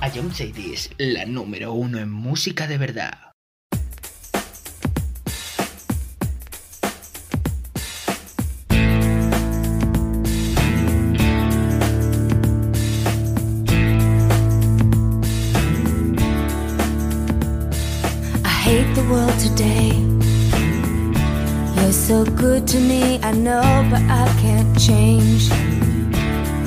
A John Cities, la número uno en música de verdad. so good to me, I know, but I can't change.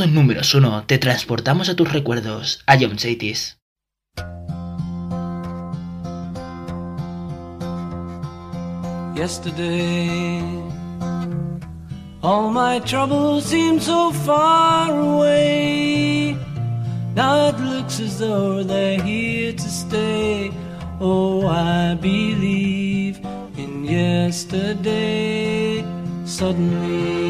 En todo números uno te transportamos a tus recuerdos, a John Chaitis. Yesterday, all my troubles seem so far away. Now it looks as though they're here to stay. Oh, I believe in yesterday. Suddenly,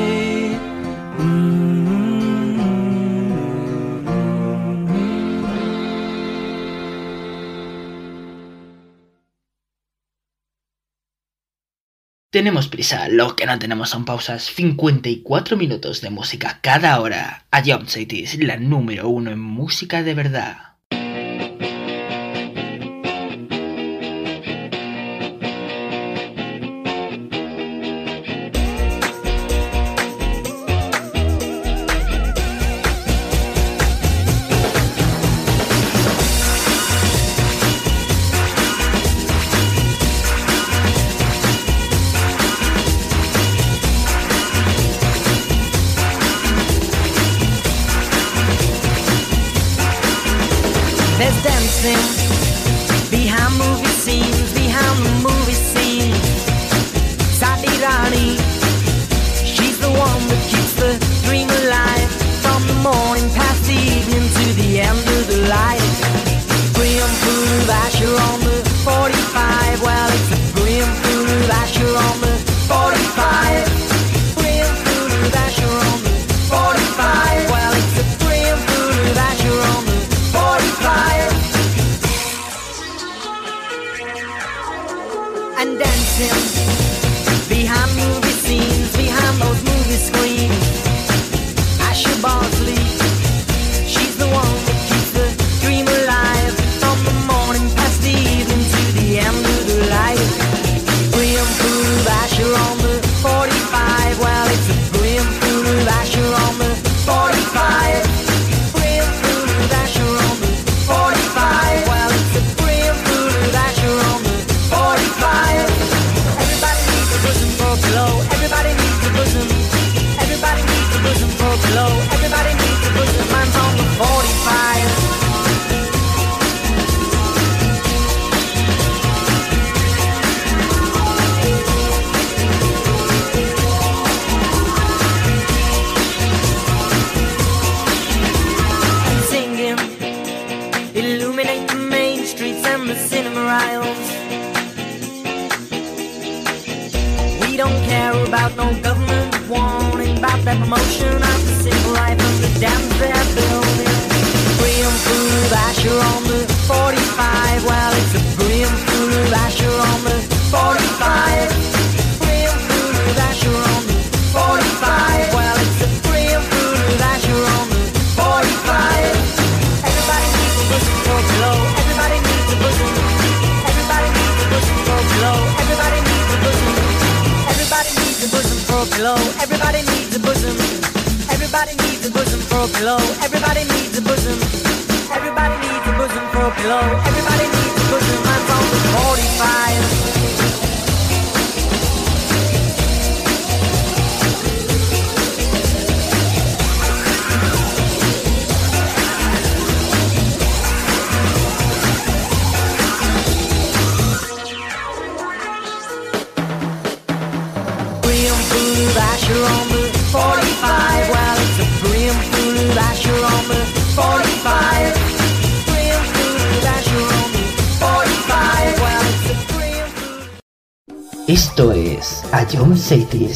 Tenemos prisa, lo que no tenemos son pausas. 54 minutos de música cada hora. A John Chaitis, la número uno en música de verdad. A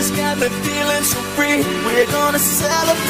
Music's got me feeling so free. We're gonna. Celebrate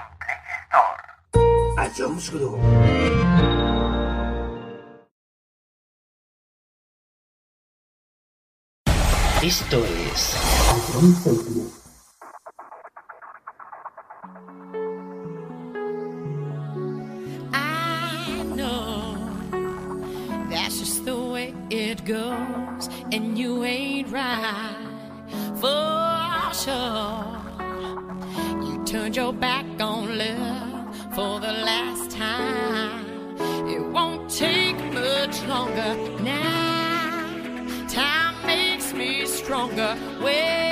en Play Store. A Jones Group. Esto es I know that's just the way it goes, and you ain't right for sure. You turned your back on love for the last It won't take much longer now. Time makes me stronger. Well,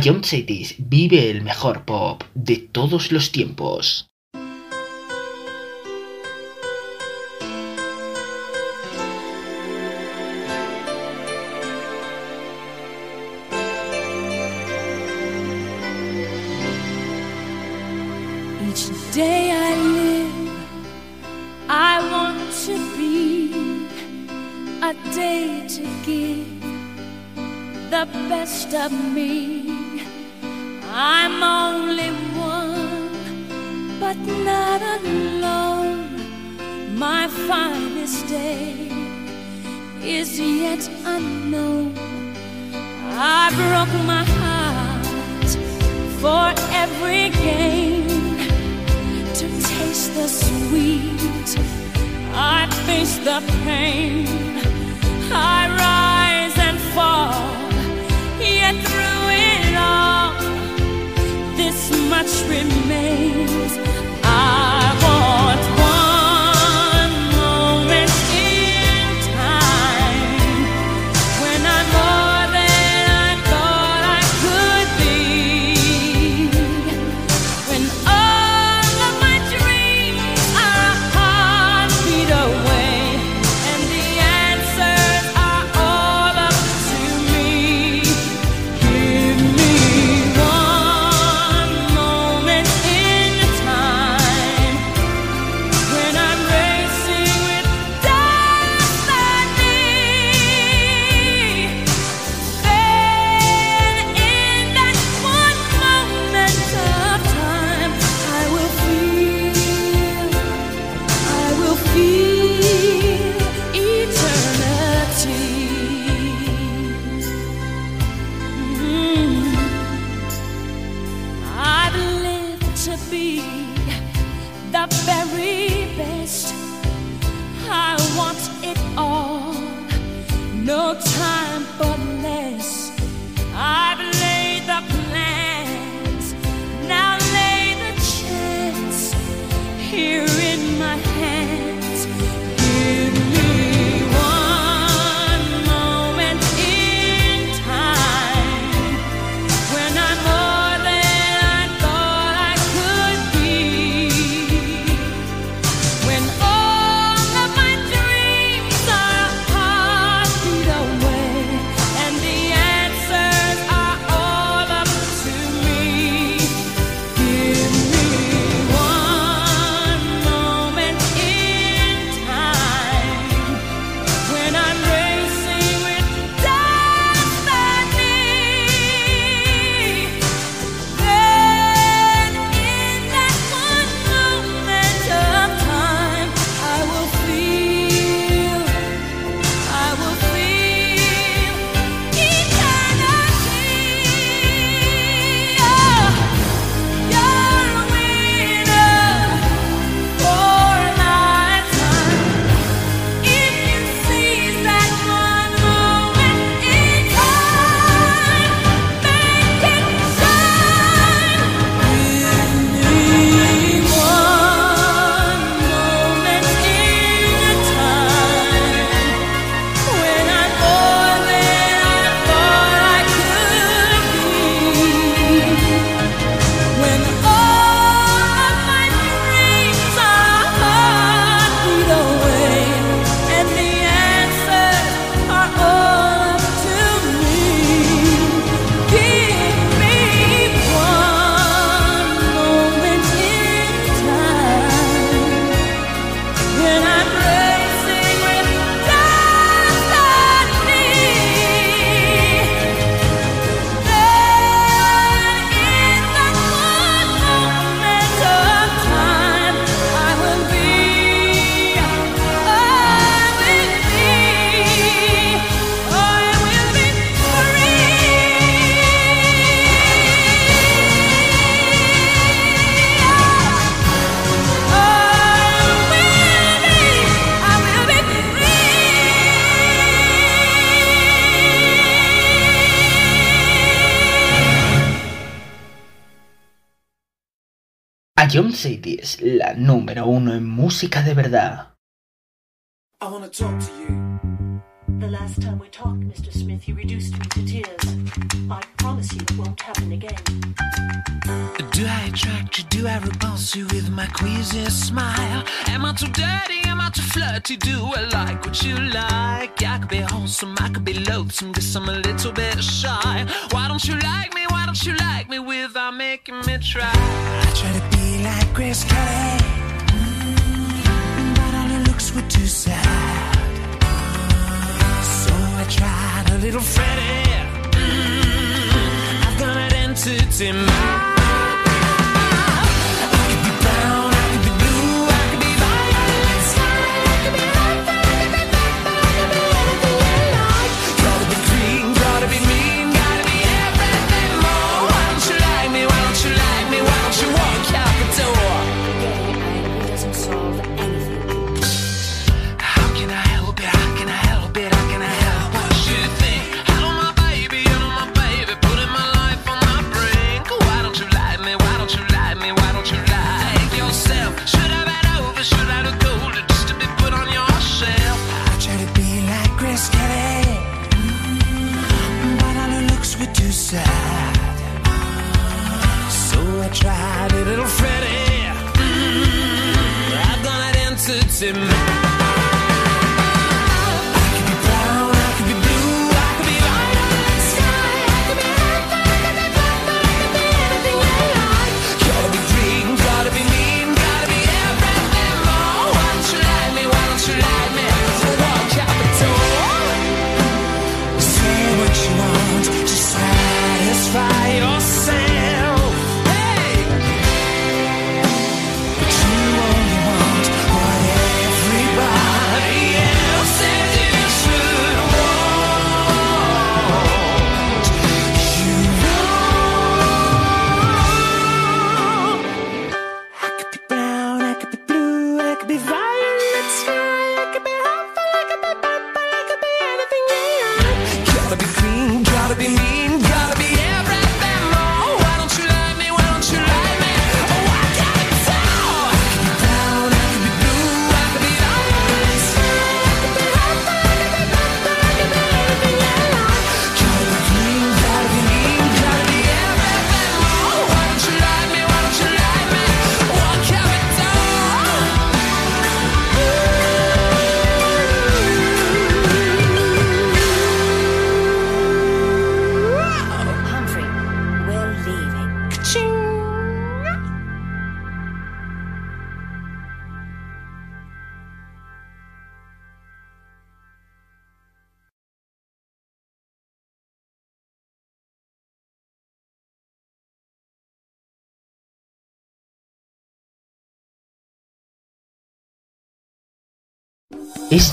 John Cetis vive el mejor pop de todos los tiempos. Each day I live, I want to be a day to give the best of me. Ion City es la número uno en música de verdad. I wanna talk to you. The last time we talked, Mr. Smith, you reduced me to tears. I promise you it won't happen again. Do I attract you? Do I repulse you with my queasy smile? Am I too dirty? Am I too flirty? Do I like what you like? I could be wholesome, I could be loathsome, guess I'm a little bit shy. Uncle Freddy. Mm-hmm. I've got an entity.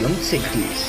A John Cities.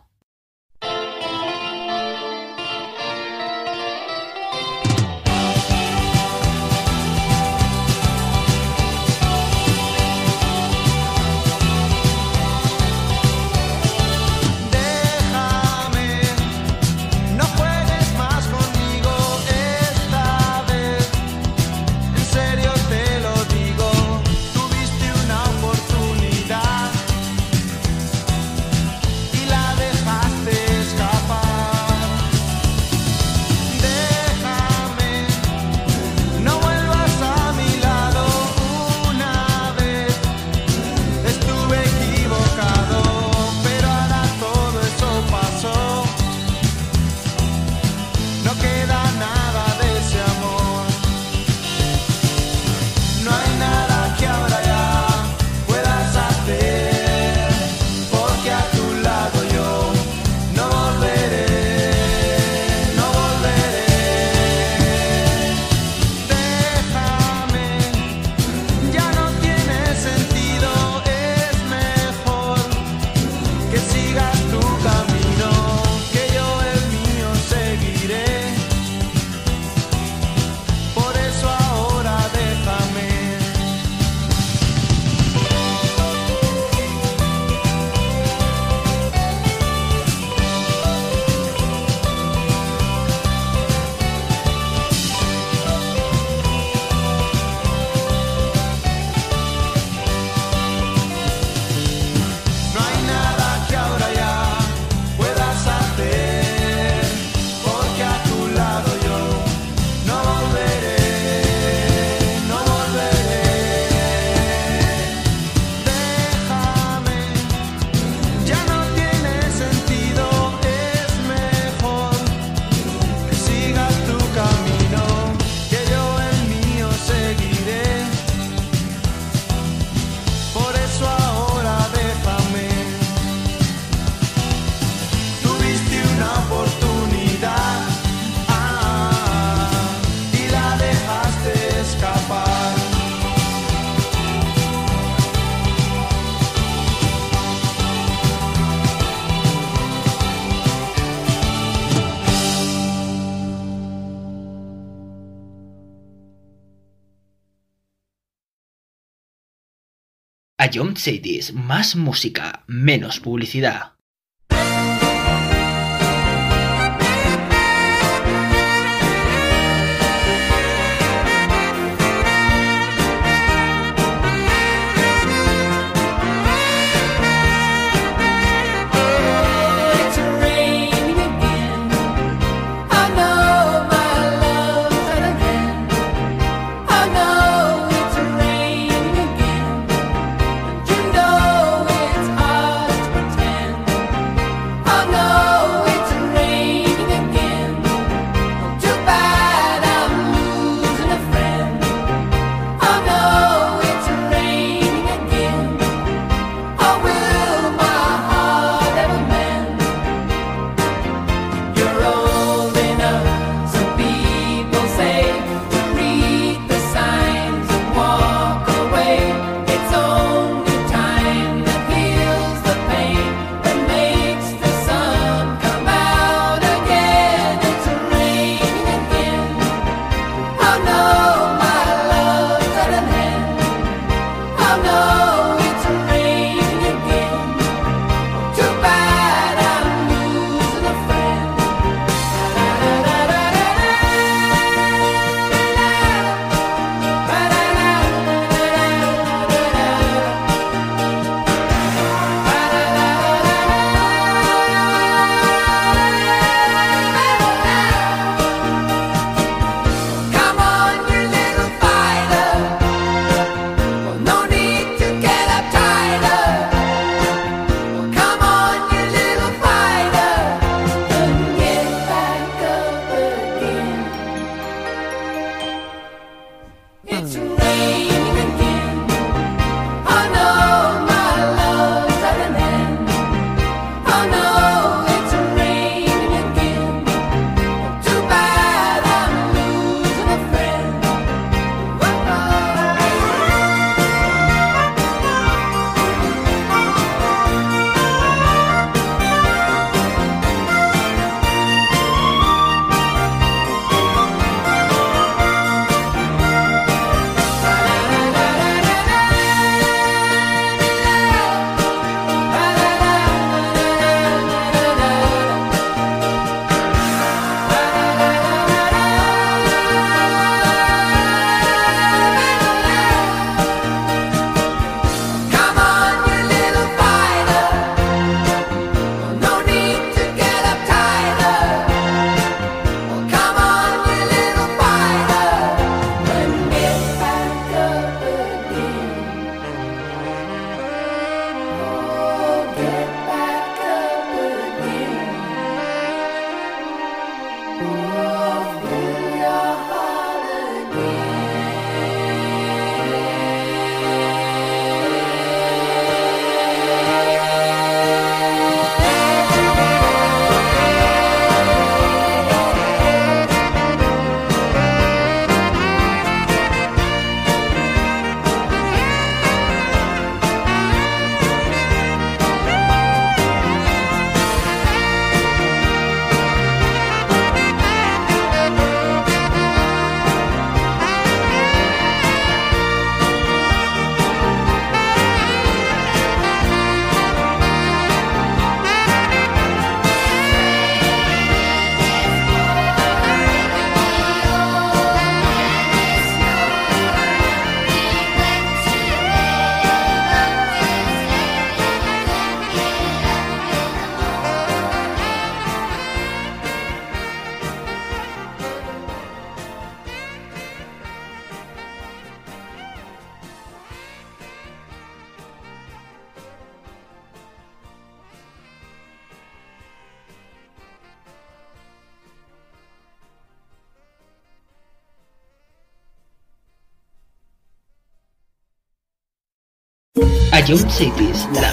Jump CDs, más música, menos publicidad. Ion Cities, la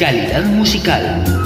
calidad musical.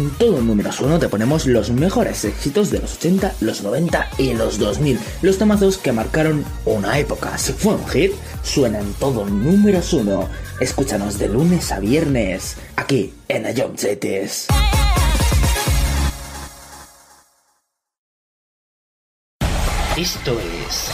en todo número uno te ponemos los mejores éxitos de los 80, los 90 y los 2000. Los tomazos que marcaron una época. Si fue un hit, suena en todo número uno. Escúchanos de lunes a viernes, aquí en Ayom Esto es...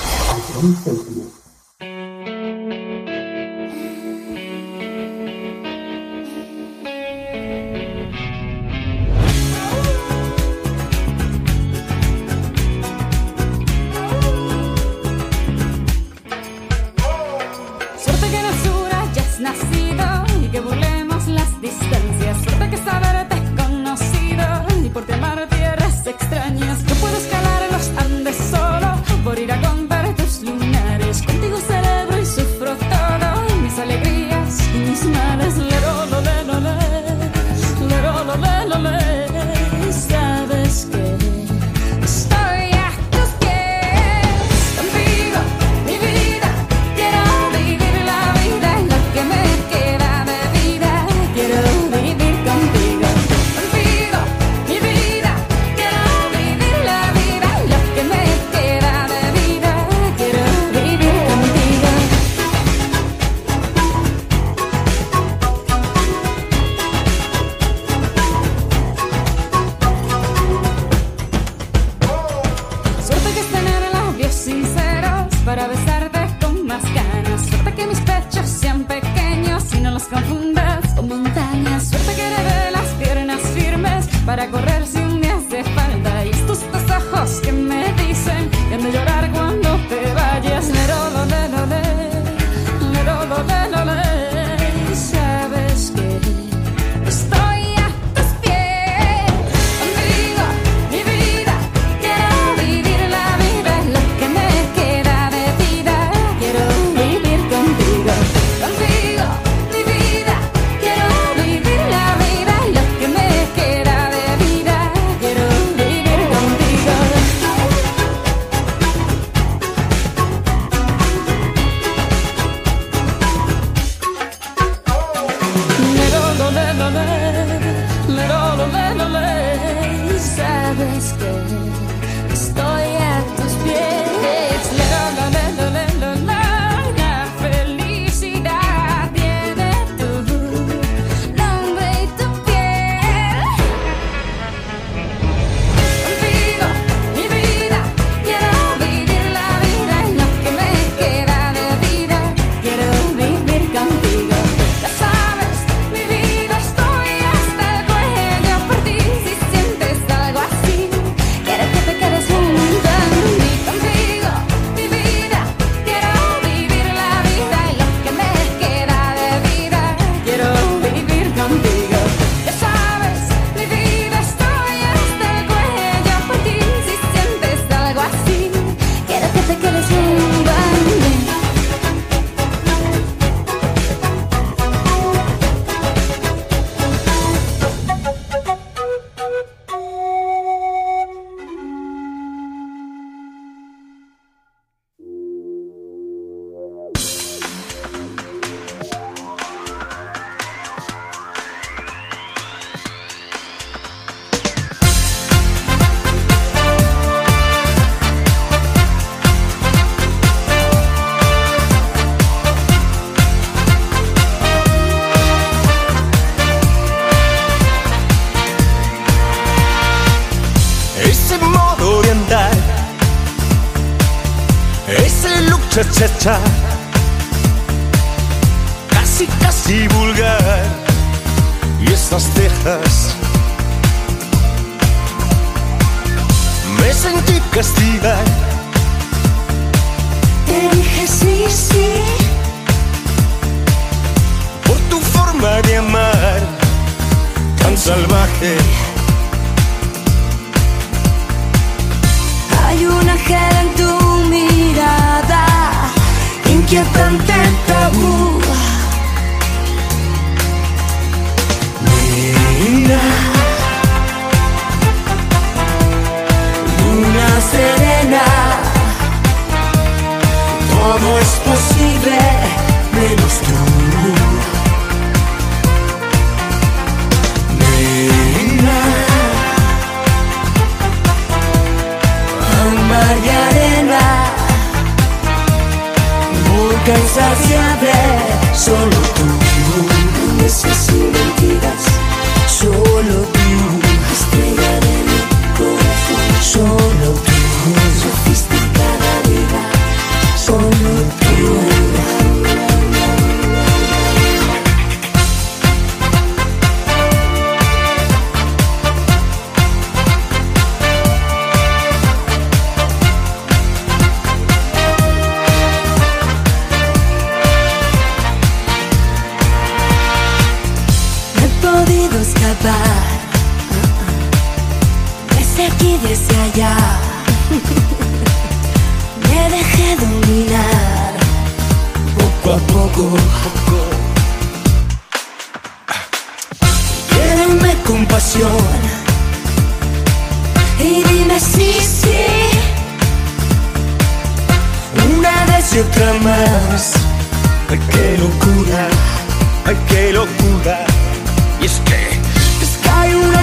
otra más. Ay, qué locura, ay, qué locura. Y es que, es que hay una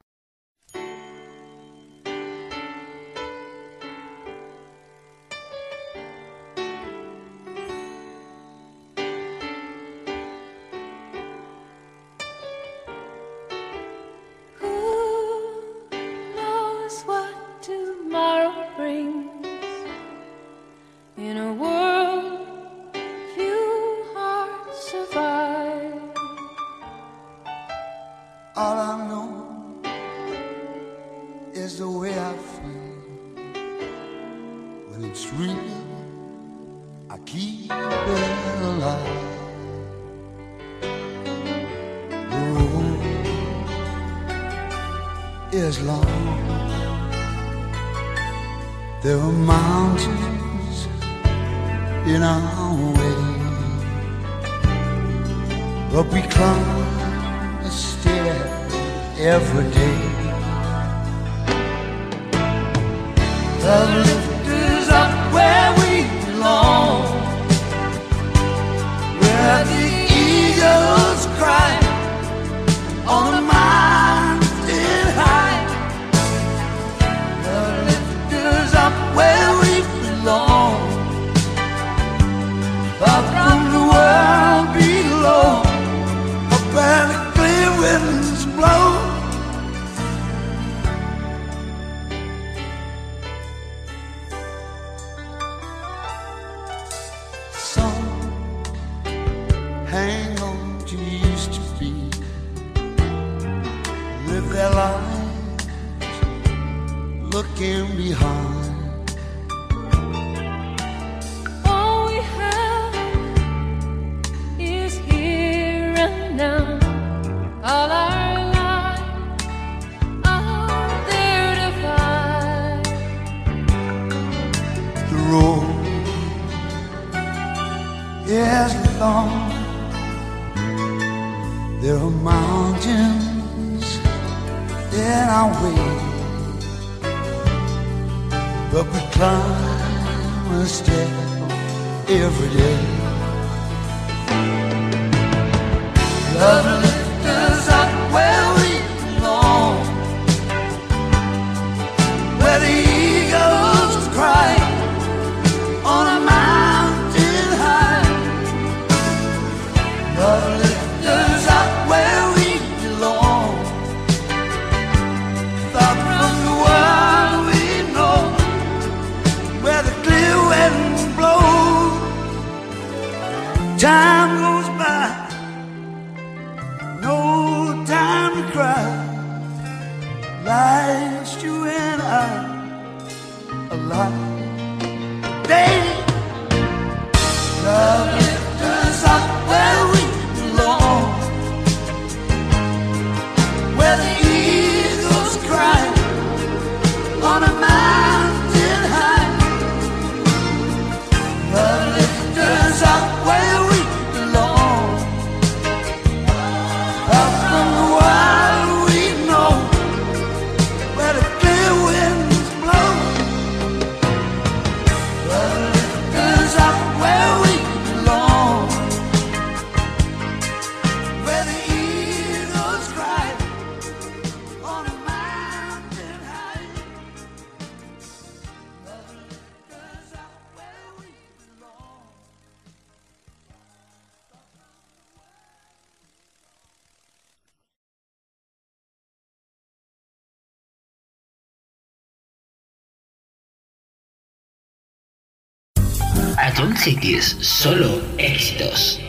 streaming, I keep it alive. The road is long. There are mountains in our way, but we climb a stair every day. Love Oh. John Cities, solo éxitos.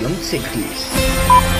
Ion Cities.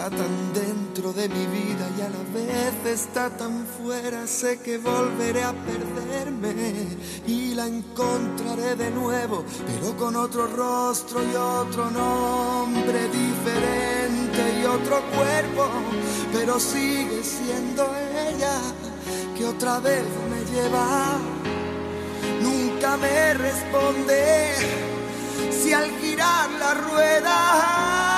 Está tan dentro de mi vida y a la vez está tan fuera. Sé que volveré a perderme y la encontraré de nuevo, pero con otro rostro y otro nombre diferente y otro cuerpo, pero sigue siendo ella que otra vez me lleva. Nunca me responde si al girar la rueda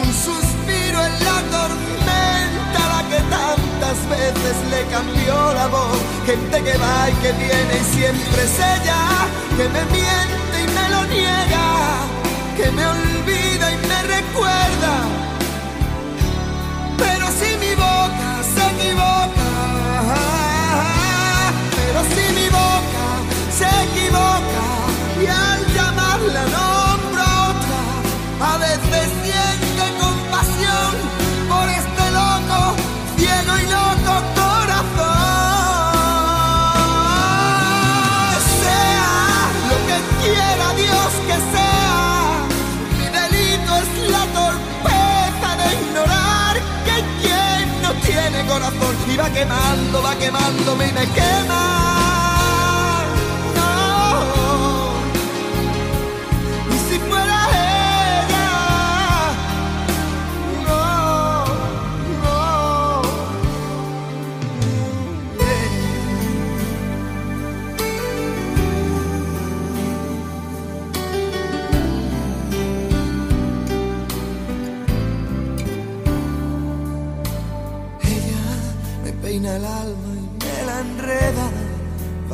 Un suspiro en la tormenta, la que tantas veces le cambió la voz. Gente que va y que viene y siempre es ella, que me miente y me lo niega, que me olvida y me recuerda. Y va quemando, va quemándome y me quema.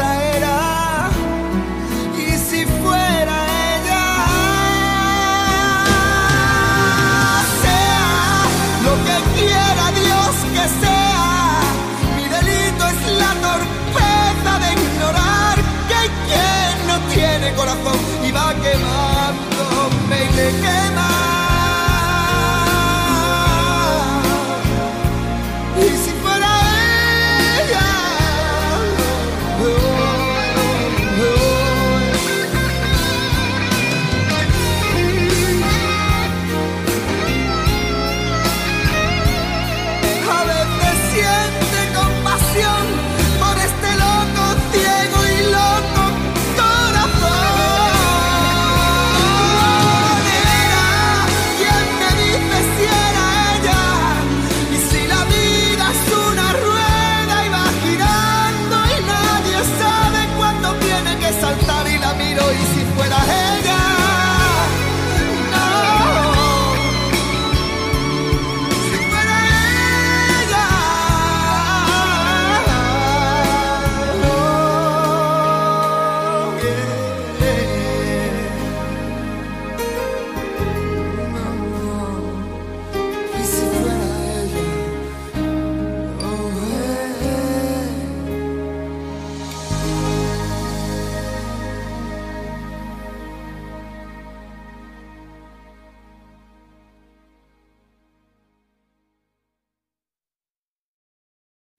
era, y si fuera ella, sea lo que quiera Dios que sea, mi delito es la torpeza de ignorar que hay quien no tiene corazón y va quemándome y quema.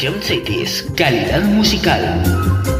Jump Cities, calidad musical.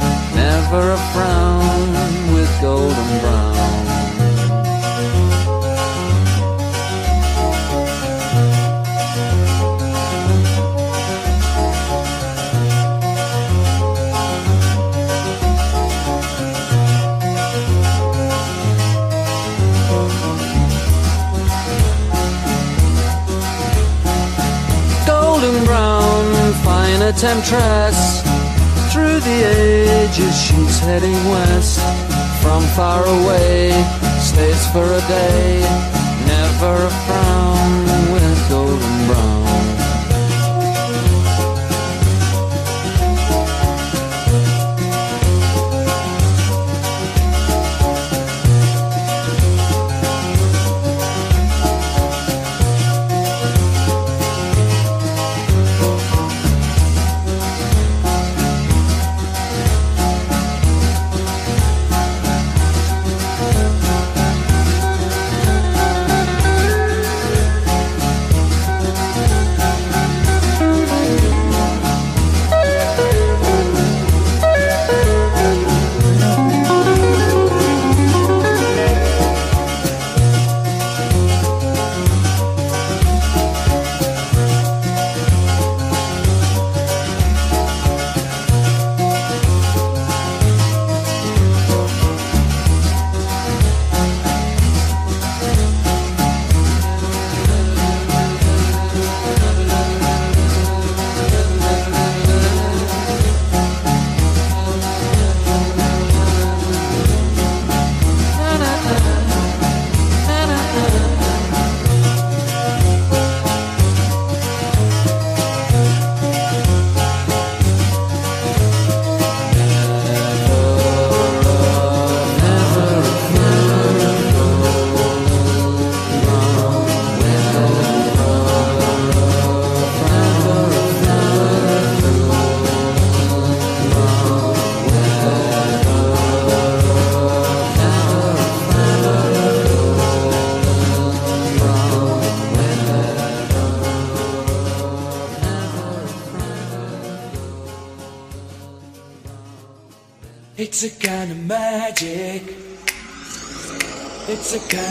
never a frown with golden brown. Golden brown, fine a temptress through the ages she's heading west from far away stays for a day never afraid. Jessica.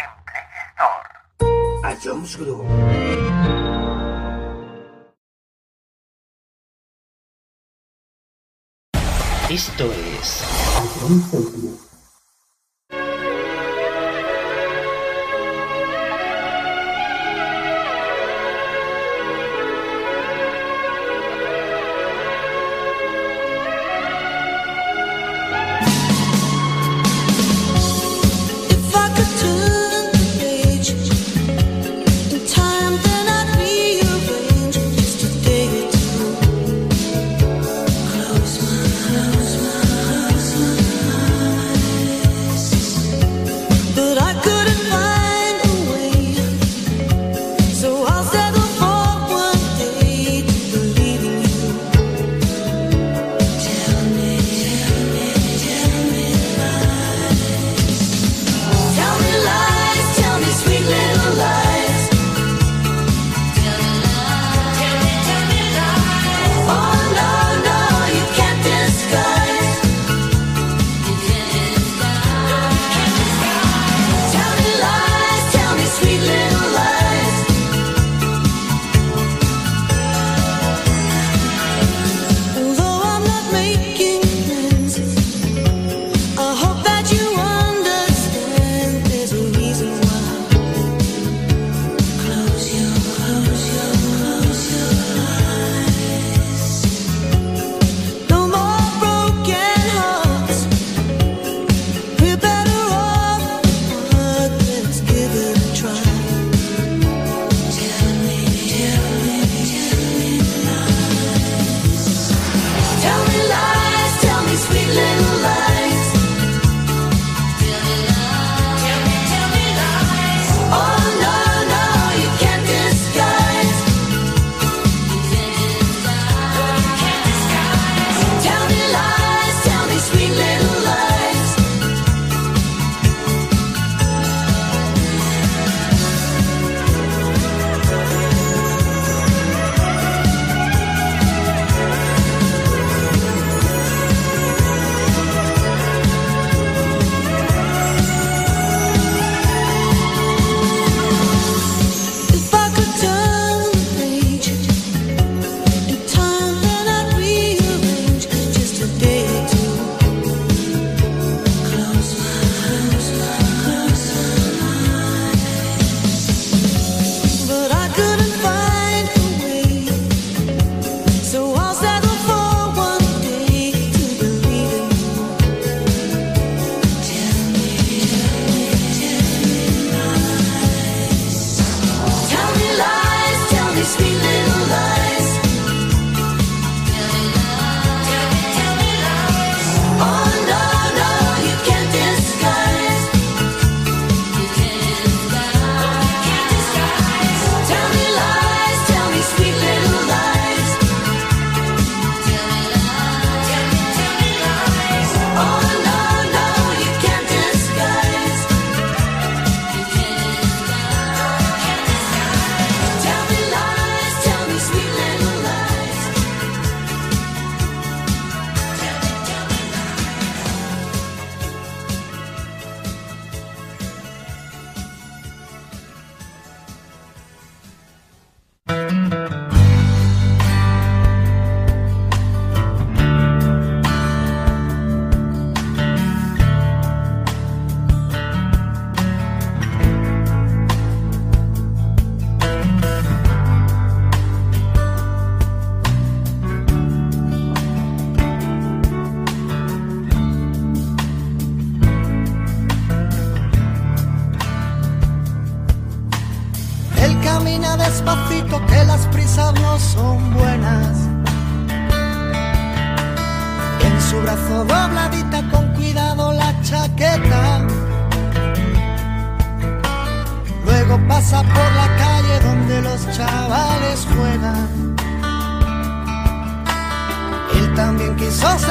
Jones Esto es. Jones Group.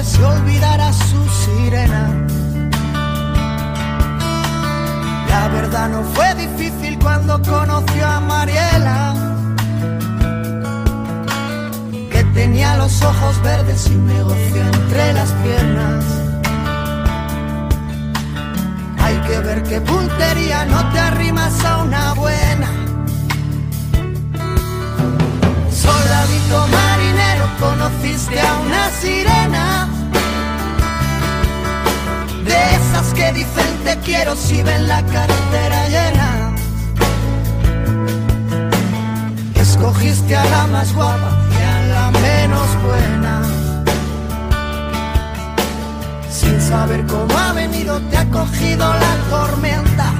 Los mares y olvidar a su sirena. La verdad no fue difícil cuando conoció a Mariela, que tenía los ojos verdes y un negocio entre las piernas. Hay que ver qué puntería, no te arrimas a una buena. Soldadito marinero, conociste a una sirena. De esas que dicen te quiero si ven la cartera llena. Escogiste a la más guapa y a la menos buena. Sin saber cómo ha venido, te ha cogido la tormenta.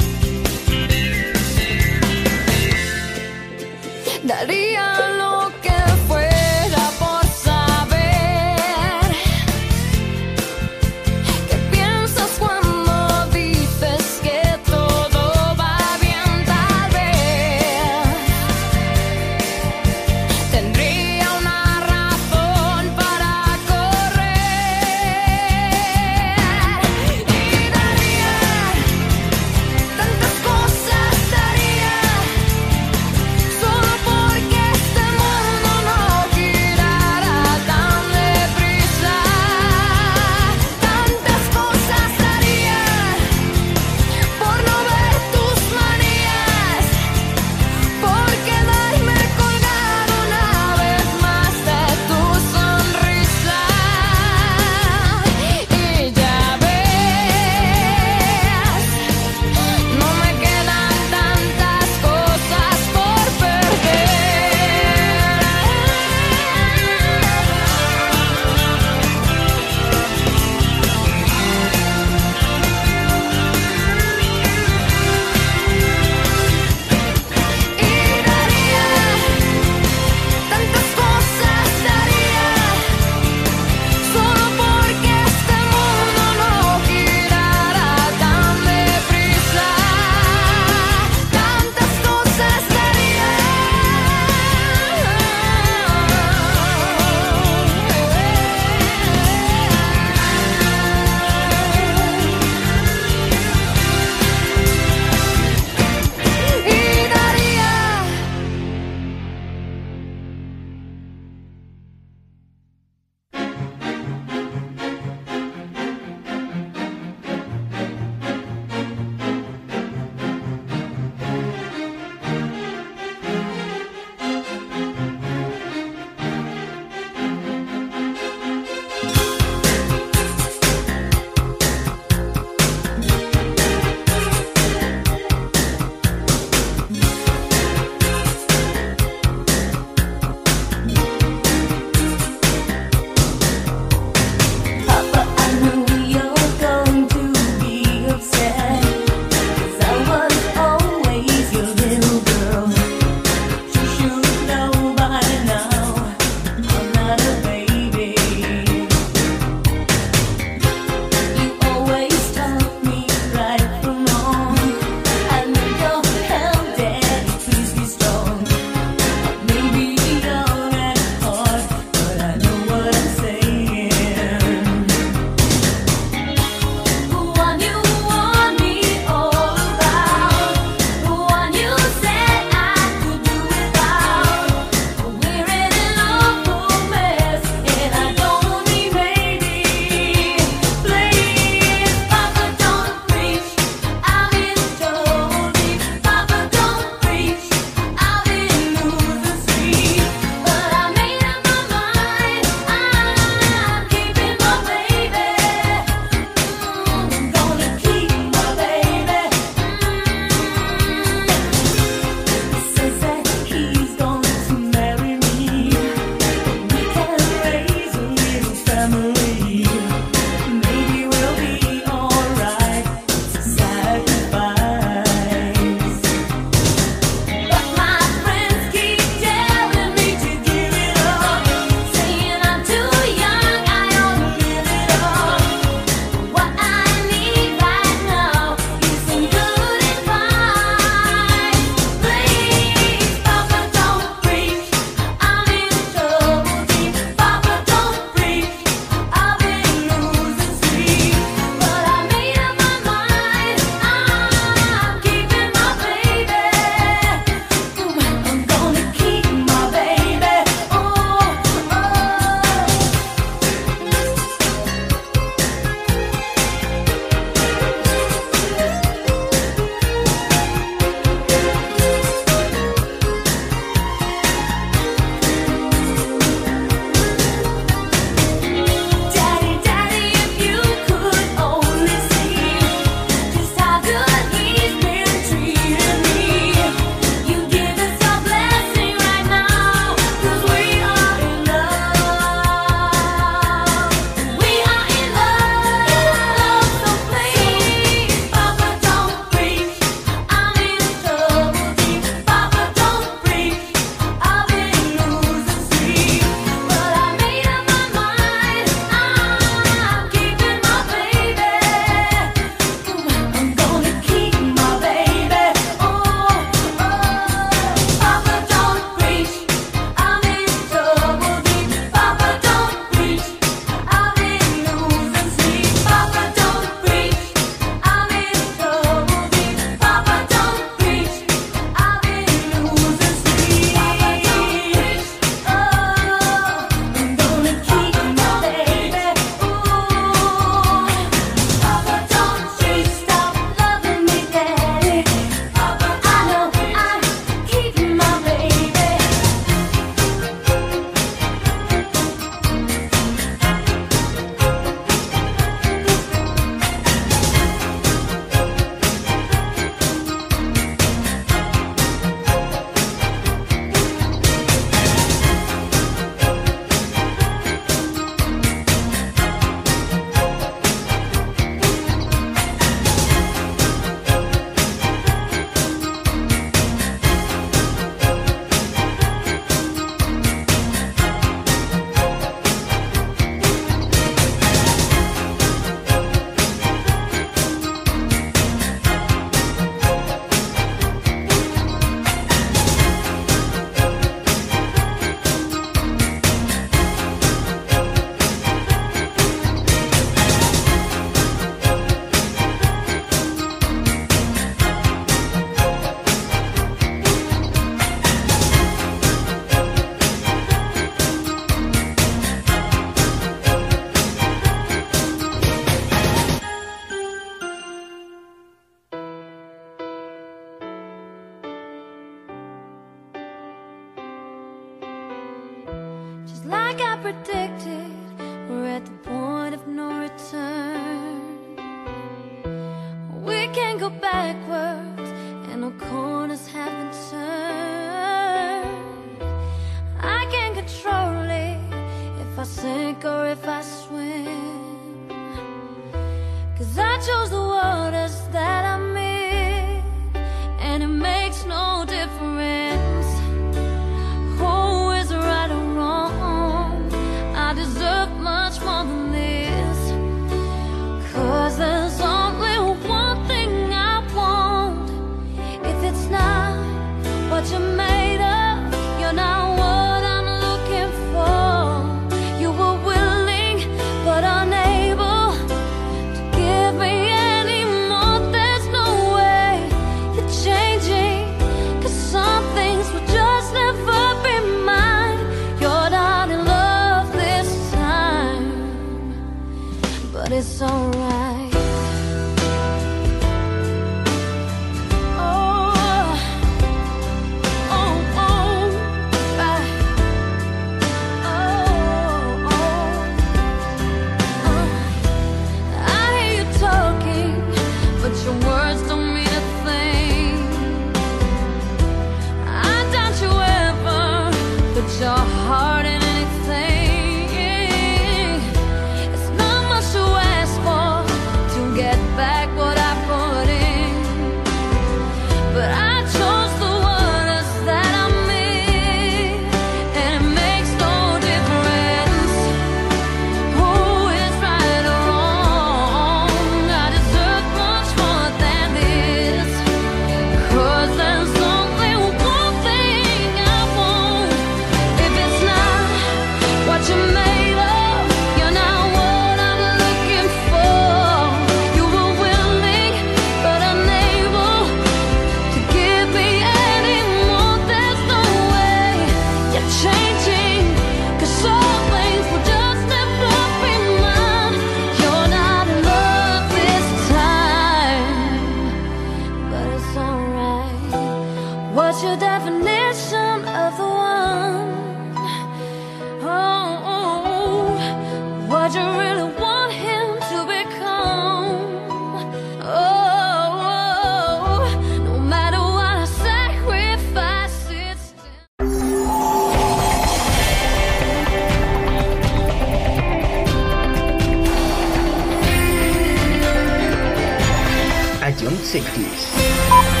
Cities.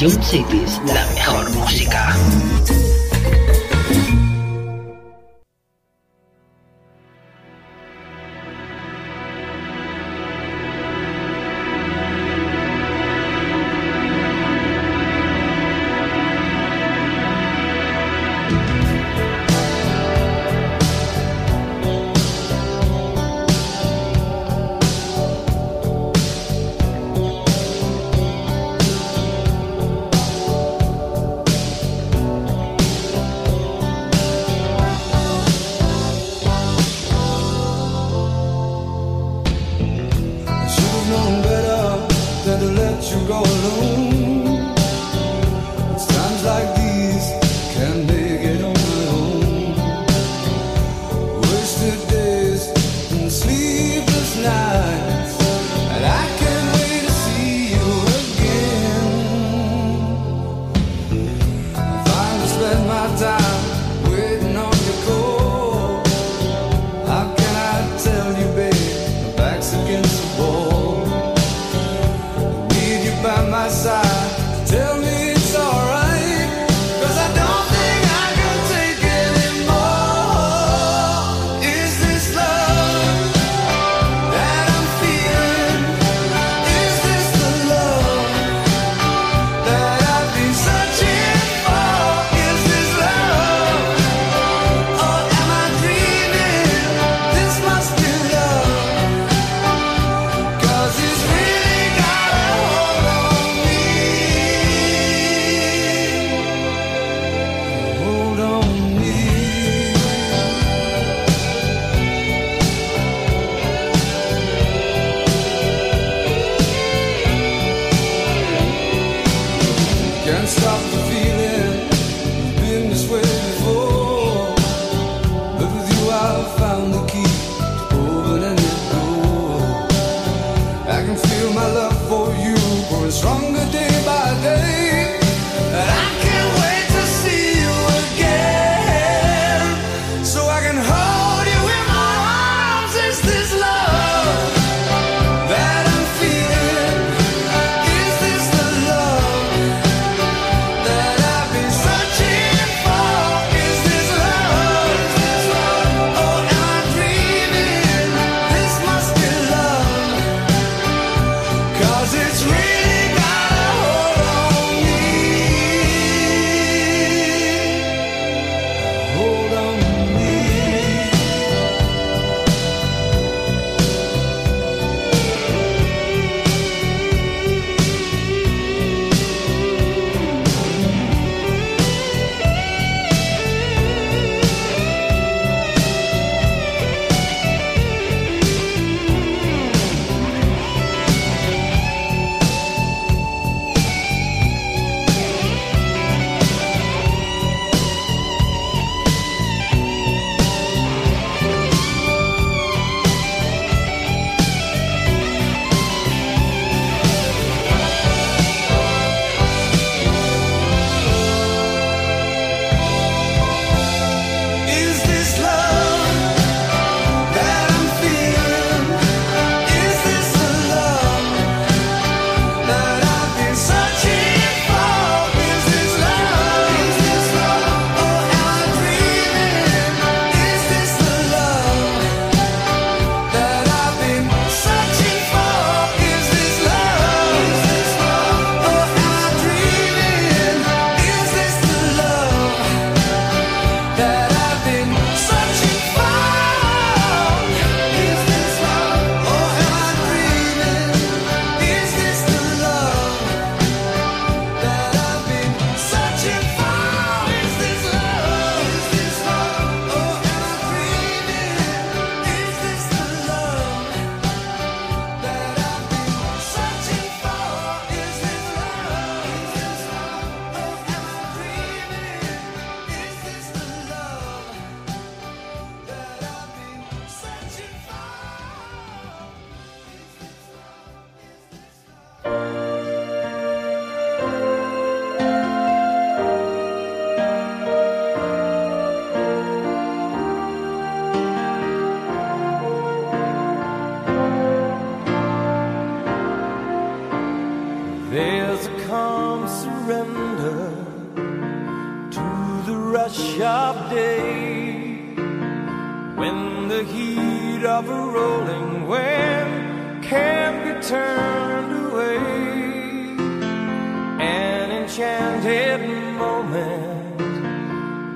Ion Cities, la turned away. An enchanted moment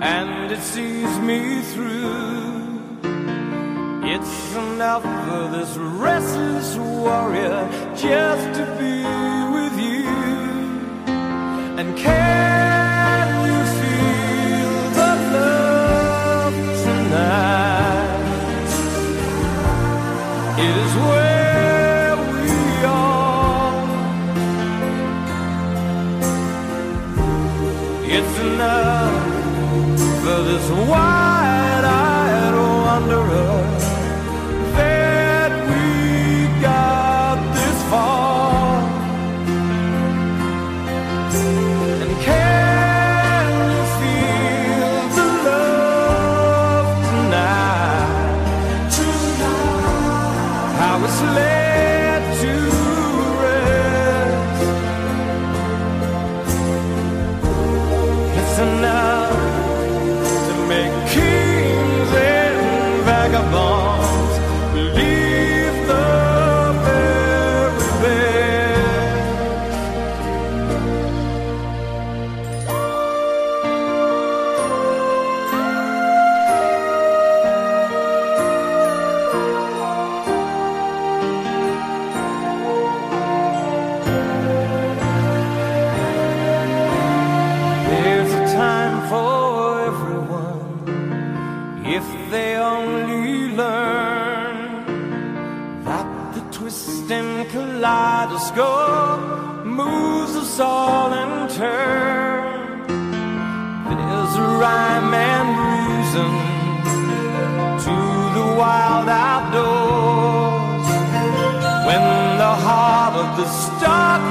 and it sees me through. It's enough for this restless warrior just to be with you and care So why?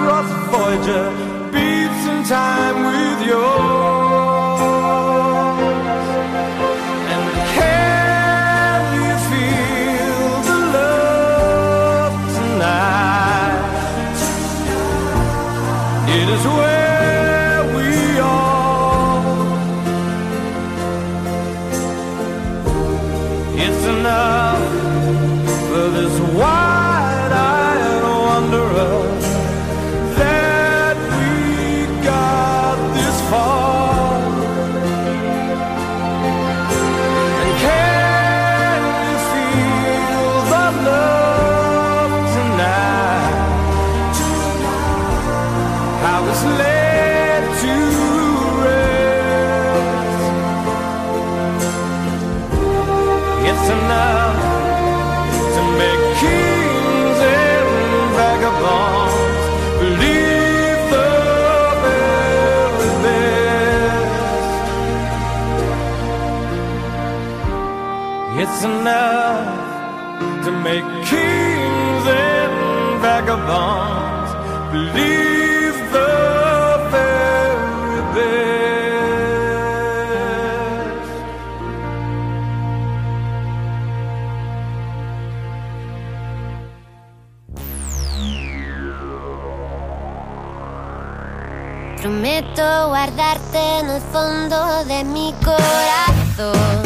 across Voyager fondo de mi corazón.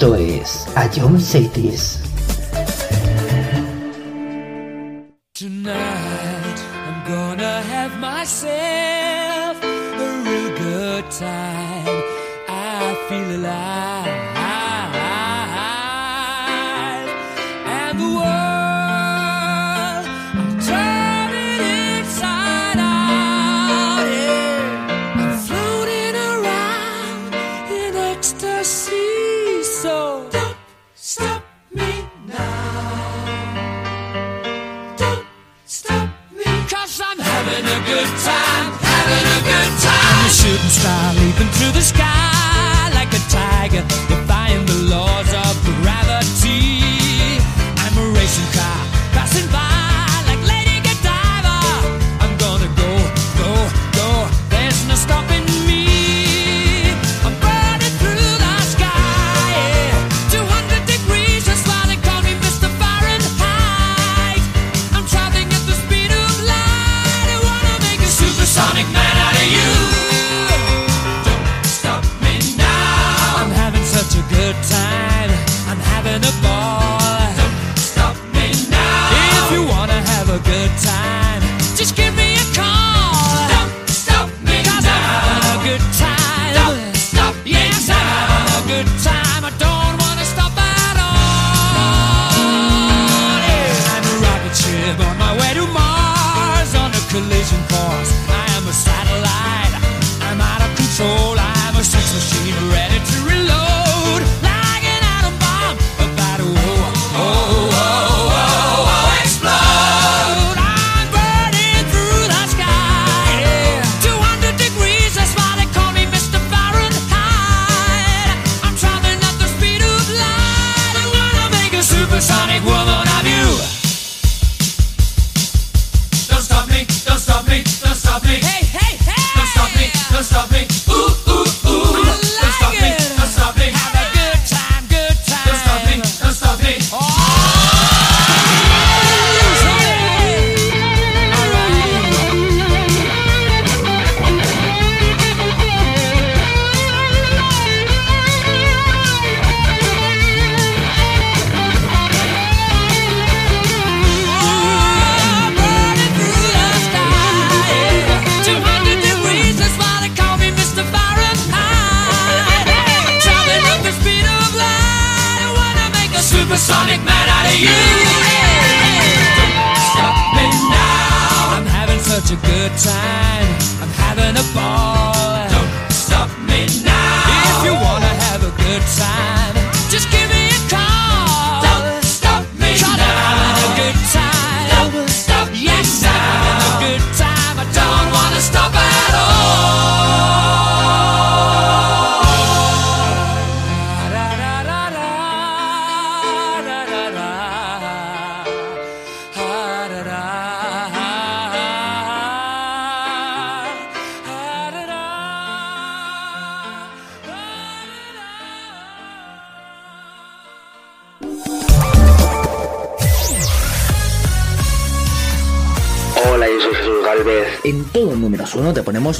Esto es Ion Cities. good time, having a good time. I'm a shooting star leaping through.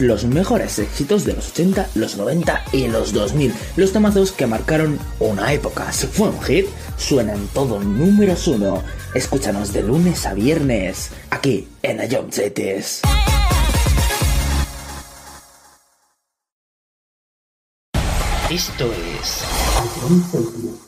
los mejores éxitos de los 80, los 90 y los 2000, los tomazos que marcaron una época. Si fue un hit, suena en todo números uno. Escúchanos de lunes a viernes, aquí en Ayom Esto es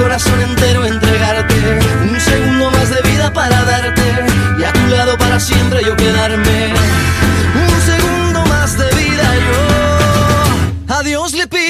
corazón entero entregarte. Un segundo más de vida para darte y a tu lado para siempre yo quedarme. Un segundo más de vida yo. A Dios le pido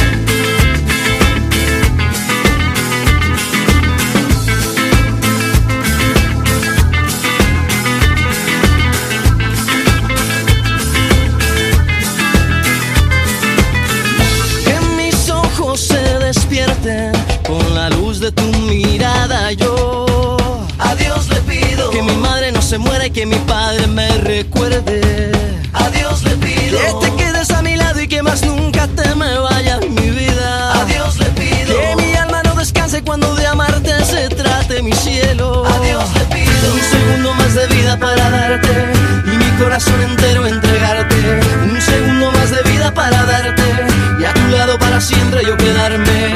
De tu mirada. Yo a Dios le pido que mi madre no se muera y que mi padre me recuerde. A Dios le pido que te quedes a mi lado y que más nunca te me vayas, mi vida. A Dios le pido que mi alma no descanse cuando de amarte se trate mi cielo. A Dios le pido un segundo más de vida para darte y mi corazón entero entregarte. Un segundo más de vida para darte y a tu lado para siempre yo quedarme.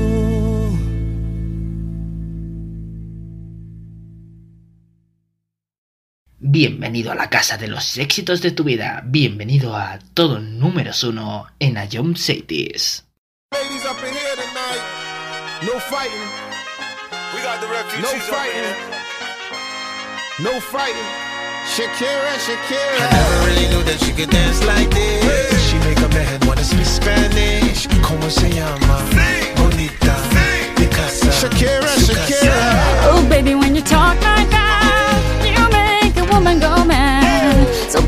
Bienvenido a la casa de los éxitos de tu vida. Bienvenido a todo números uno en Ayom Cities. Ladies up in here tonight. No fighting. We got the refugees No up in fighting. No fighting. Shakira, Shakira. I never really knew that she could dance like this. She make a man wanna speak Spanish. Como se llama? Bonita. De casa. Shakira. Shakira. Oh, baby, when you talk like that,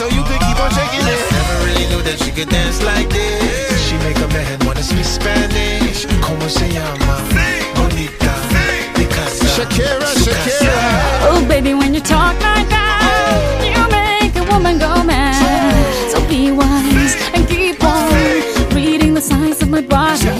So you could keep on shaking it. Never really knew that she could dance like this. She make a man wanna speak Spanish. Como se llama? Bonita. De casa. Shakira, Shakira. Oh, baby, when you talk like that, oh. you make a woman go mad. So be wise and keep on reading the signs of my body.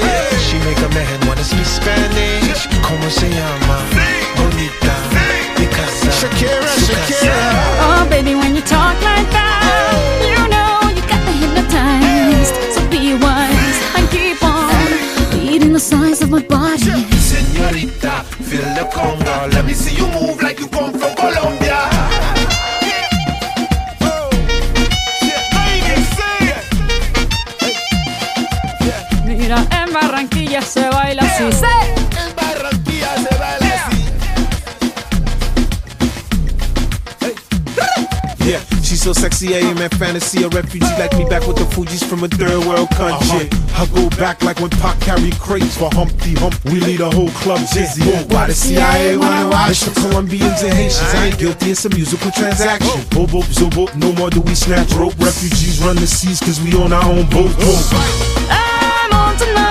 así. En Barranquilla se baila así. Yeah, she's so sexy, I am at fantasy. A refugee like me back with the Fuji's from a third world country. Uh-huh. I go back like when Pac carried crates for Humpty Hump. We lead a whole club dizzy. Why the CIA wanna watch the Colombians and Haitians? I ain't guilty, it's a musical transaction. Bobo, zobo, no more do we snatch rope. Refugees run the seas cause we on our own boat. I'm on tonight,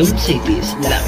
Ion Cities, la